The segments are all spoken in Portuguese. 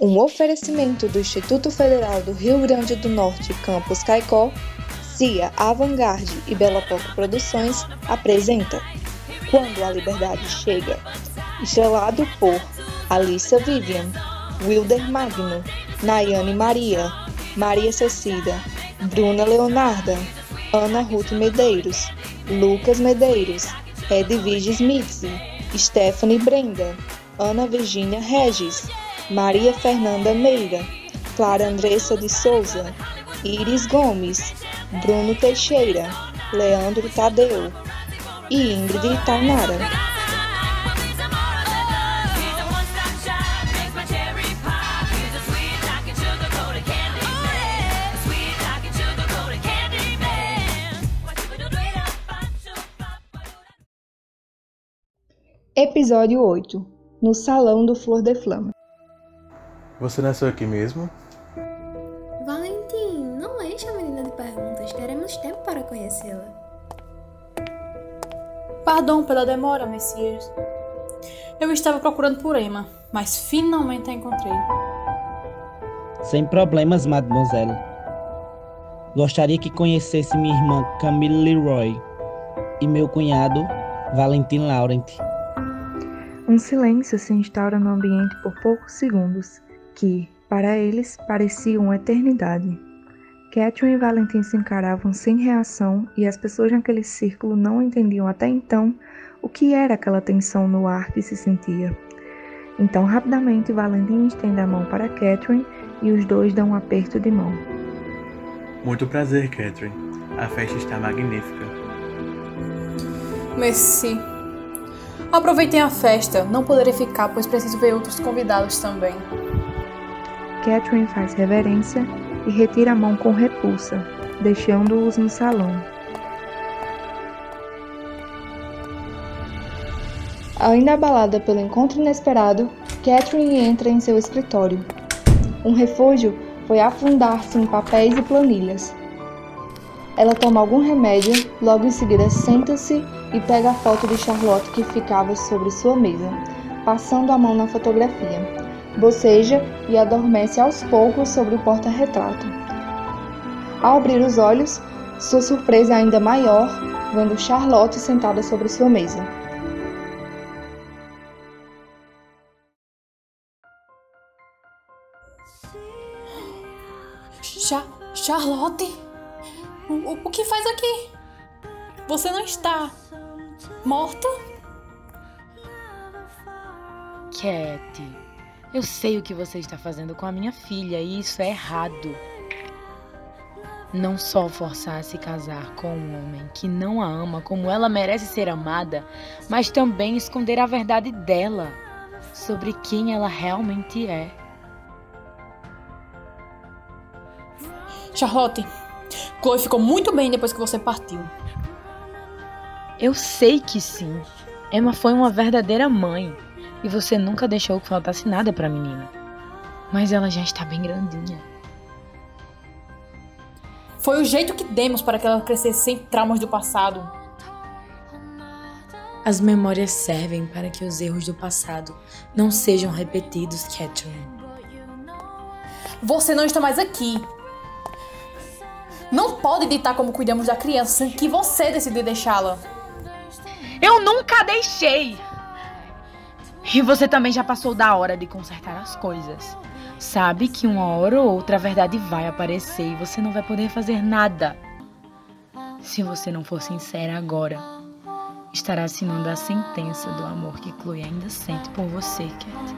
Um oferecimento do Instituto Federal do Rio Grande do Norte, Campus Caicó, CIA Avantgarde e Bela Poco Produções apresenta Quando a Liberdade Chega, estrelado por Alissa Vivian, Wilder Magno, Nayane Maria, Maria Cecida, Bruna Leonarda, Ana Ruth Medeiros, Lucas Medeiros, Edvige Mitzi, Stephanie Brenda, Ana Virginia Regis, Maria Fernanda Meira, Clara Andressa de Souza, Iris Gomes, Bruno Teixeira, Leandro Tadeu e Ingrid Tainara. Episódio 8 No Salão do Flor de Flama Você nasceu aqui mesmo? Valentim, não enche a menina de perguntas. Teremos tempo para conhecê-la. Perdão pela demora, Messias. Eu estava procurando por Emma, mas finalmente a encontrei. Sem problemas, mademoiselle. Gostaria que conhecesse minha irmã Camille Leroy e meu cunhado Valentim Laurent. Um silêncio se instaura no ambiente por poucos segundos, que, para eles, parecia uma eternidade. Catherine e Valentim se encaravam sem reação e as pessoas naquele círculo não entendiam até então o que era aquela tensão no ar que se sentia. Então, rapidamente, Valentim estende a mão para Catherine e os dois dão um aperto de mão. Muito prazer, Catherine. A festa está magnífica. Merci. Aproveitem a festa, não poderei ficar, pois preciso ver outros convidados também. Catherine faz reverência e retira a mão com repulsa, deixando-os no salão. Ainda abalada pelo encontro inesperado, Catherine entra em seu escritório. Um refúgio foi afundar-se em papéis e planilhas. Ela toma algum remédio, logo em seguida senta-se e pega a foto de Charlotte que ficava sobre sua mesa, passando a mão na fotografia. Boceja e adormece aos poucos sobre o porta-retrato. Ao abrir os olhos, sua surpresa é ainda maior vendo Charlotte sentada sobre sua mesa. Cha Charlotte? O, o que faz aqui? Você não está morta? Cat, eu sei o que você está fazendo com a minha filha e isso é errado. Não só forçar a se casar com um homem que não a ama como ela merece ser amada, mas também esconder a verdade dela sobre quem ela realmente é. Charlotte, Chloe ficou muito bem depois que você partiu. Eu sei que sim. Emma foi uma verdadeira mãe e você nunca deixou que faltasse nada para a menina. Mas ela já está bem grandinha. Foi o jeito que demos para que ela crescesse sem traumas do passado. As memórias servem para que os erros do passado não sejam repetidos, Catherine. Você não está mais aqui. Não pode ditar como cuidamos da criança sem que você decidir deixá-la. Eu nunca deixei! E você também já passou da hora de consertar as coisas. Sabe que uma hora ou outra a verdade vai aparecer e você não vai poder fazer nada. Se você não for sincera agora, estará assinando a sentença do amor que Chloe ainda sente por você, Cat.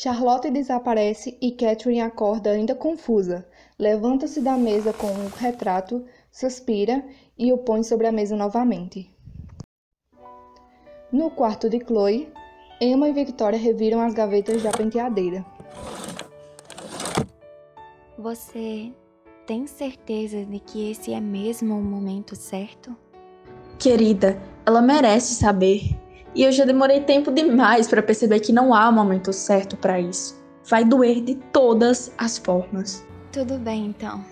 Charlotte desaparece e Catherine acorda ainda confusa. Levanta-se da mesa com o retrato, suspira e o põe sobre a mesa novamente. No quarto de Chloe, Emma e Victoria reviram as gavetas da penteadeira. Você tem certeza de que esse é mesmo o momento certo? Querida, ela merece saber. E eu já demorei tempo demais para perceber que não há momento certo para isso. Vai doer de todas as formas. Tudo bem então.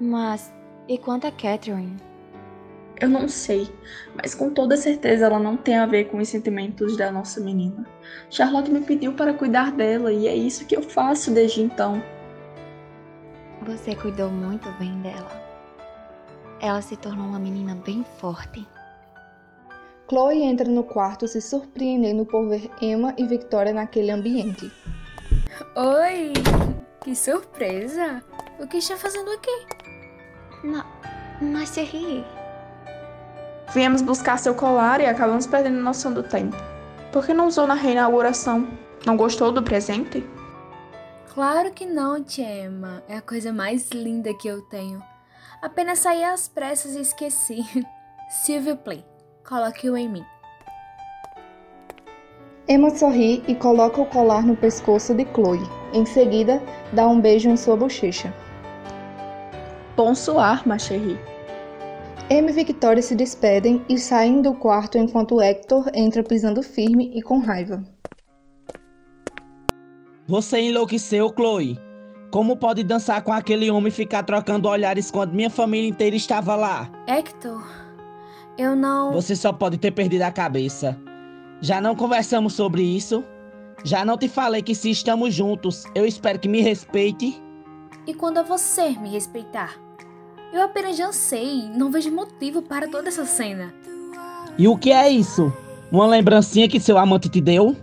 Mas e quanto a Catherine? Eu não sei, mas com toda certeza ela não tem a ver com os sentimentos da nossa menina. Charlotte me pediu para cuidar dela e é isso que eu faço desde então. Você cuidou muito bem dela. Ela se tornou uma menina bem forte. Chloe entra no quarto se surpreendendo por ver Emma e Victoria naquele ambiente. Oi! Que surpresa! O que está fazendo aqui? Ma mas Thierry, Viemos buscar seu colar e acabamos perdendo noção do tempo. Por que não usou na reinauguração? Não gostou do presente? Claro que não, tia Emma. É a coisa mais linda que eu tenho. Apenas saí às pressas e esqueci. Silvio Play, coloque-o em mim. Emma sorri e coloca o colar no pescoço de Chloe. Em seguida, dá um beijo em sua bochecha. Bonsoir, ma chérie. Emma e Victoria se despedem e saem do quarto enquanto Hector entra pisando firme e com raiva. Você enlouqueceu, Chloe? Como pode dançar com aquele homem e ficar trocando olhares quando minha família inteira estava lá? Hector, eu não. Você só pode ter perdido a cabeça. Já não conversamos sobre isso? Já não te falei que se estamos juntos, eu espero que me respeite? E quando é você me respeitar? Eu apenas já sei, não vejo motivo para toda essa cena. E o que é isso? Uma lembrancinha que seu amante te deu?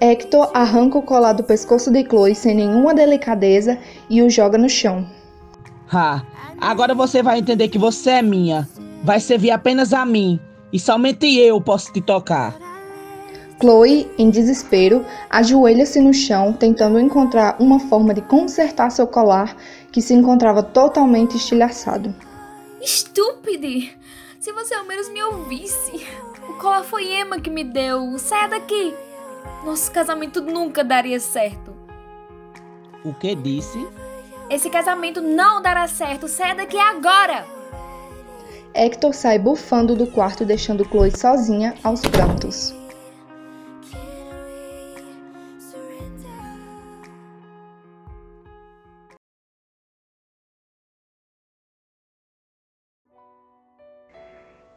Hector arranca o colar do pescoço de Chloe sem nenhuma delicadeza e o joga no chão. Ha, agora você vai entender que você é minha. Vai servir apenas a mim. E somente eu posso te tocar. Chloe, em desespero, ajoelha-se no chão, tentando encontrar uma forma de consertar seu colar, que se encontrava totalmente estilhaçado. Estúpide! Se você ao menos me ouvisse. O colar foi Emma que me deu. Saia daqui! Nosso casamento nunca daria certo. O que disse? Esse casamento não dará certo. Saia daqui agora! Hector sai bufando do quarto, deixando Chloe sozinha aos prantos.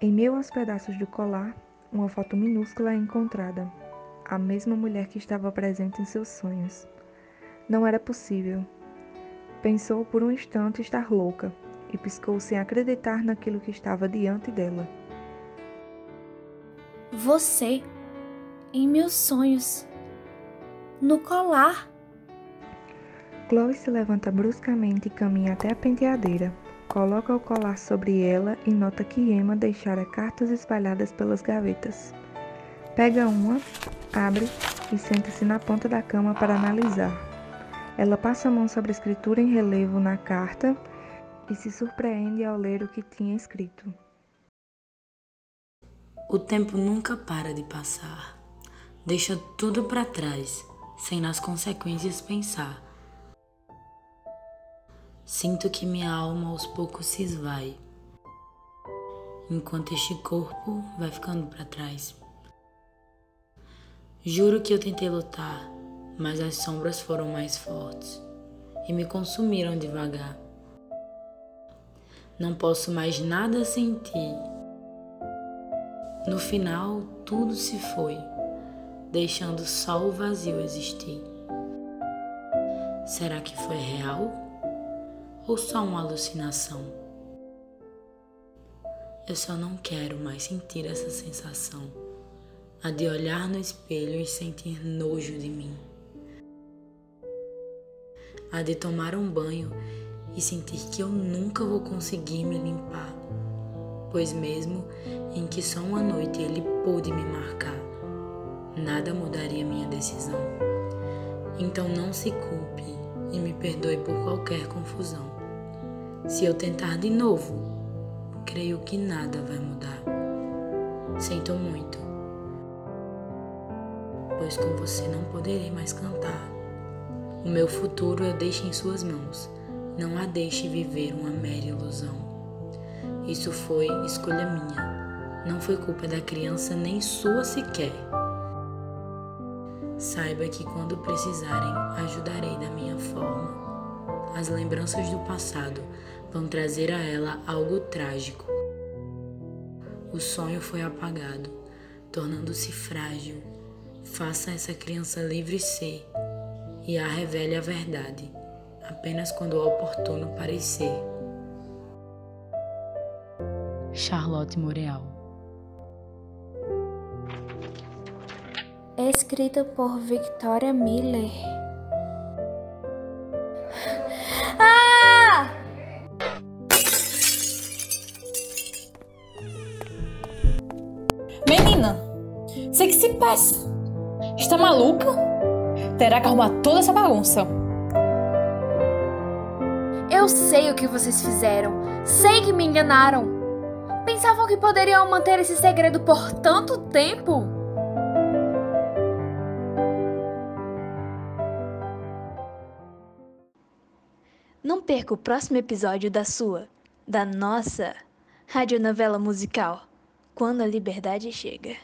Em meio aos pedaços do colar, uma foto minúscula é encontrada. A mesma mulher que estava presente em seus sonhos. Não era possível. Pensou por um instante estar louca e piscou sem acreditar naquilo que estava diante dela. Você, em meus sonhos, no colar. Chloe se levanta bruscamente e caminha até a penteadeira. Coloca o colar sobre ela e nota que Emma deixara cartas espalhadas pelas gavetas. Pega uma, abre e senta-se na ponta da cama para analisar. Ela passa a mão sobre a escritura em relevo na carta e se surpreende ao ler o que tinha escrito. O tempo nunca para de passar. Deixa tudo para trás, sem nas consequências pensar. Sinto que minha alma aos poucos se esvai, enquanto este corpo vai ficando para trás. Juro que eu tentei lutar, mas as sombras foram mais fortes e me consumiram devagar. Não posso mais nada sentir. No final, tudo se foi, deixando só o vazio existir. Será que foi real? ou só uma alucinação? Eu só não quero mais sentir essa sensação, a de olhar no espelho e sentir nojo de mim, a de tomar um banho e sentir que eu nunca vou conseguir me limpar, pois mesmo em que só uma noite ele pôde me marcar, nada mudaria minha decisão. Então não se culpe e me perdoe por qualquer confusão. Se eu tentar de novo, creio que nada vai mudar. Sinto muito, pois com você não poderei mais cantar. O meu futuro eu deixo em suas mãos. Não a deixe viver uma mera ilusão. Isso foi escolha minha. Não foi culpa da criança nem sua sequer. Saiba que quando precisarem, ajudarei da minha forma. As lembranças do passado vão trazer a ela algo trágico. O sonho foi apagado, tornando-se frágil. Faça essa criança livre ser e a revele a verdade, apenas quando o oportuno parecer. Charlotte Moreal Escrita por Victoria Miller. Ah! Menina, você que se passa. Está maluca? Terá que arrumar toda essa bagunça. Eu sei o que vocês fizeram. Sei que me enganaram. Pensavam que poderiam manter esse segredo por tanto tempo? Não perca o próximo episódio da sua, da nossa radionovela musical, Quando a Liberdade Chega.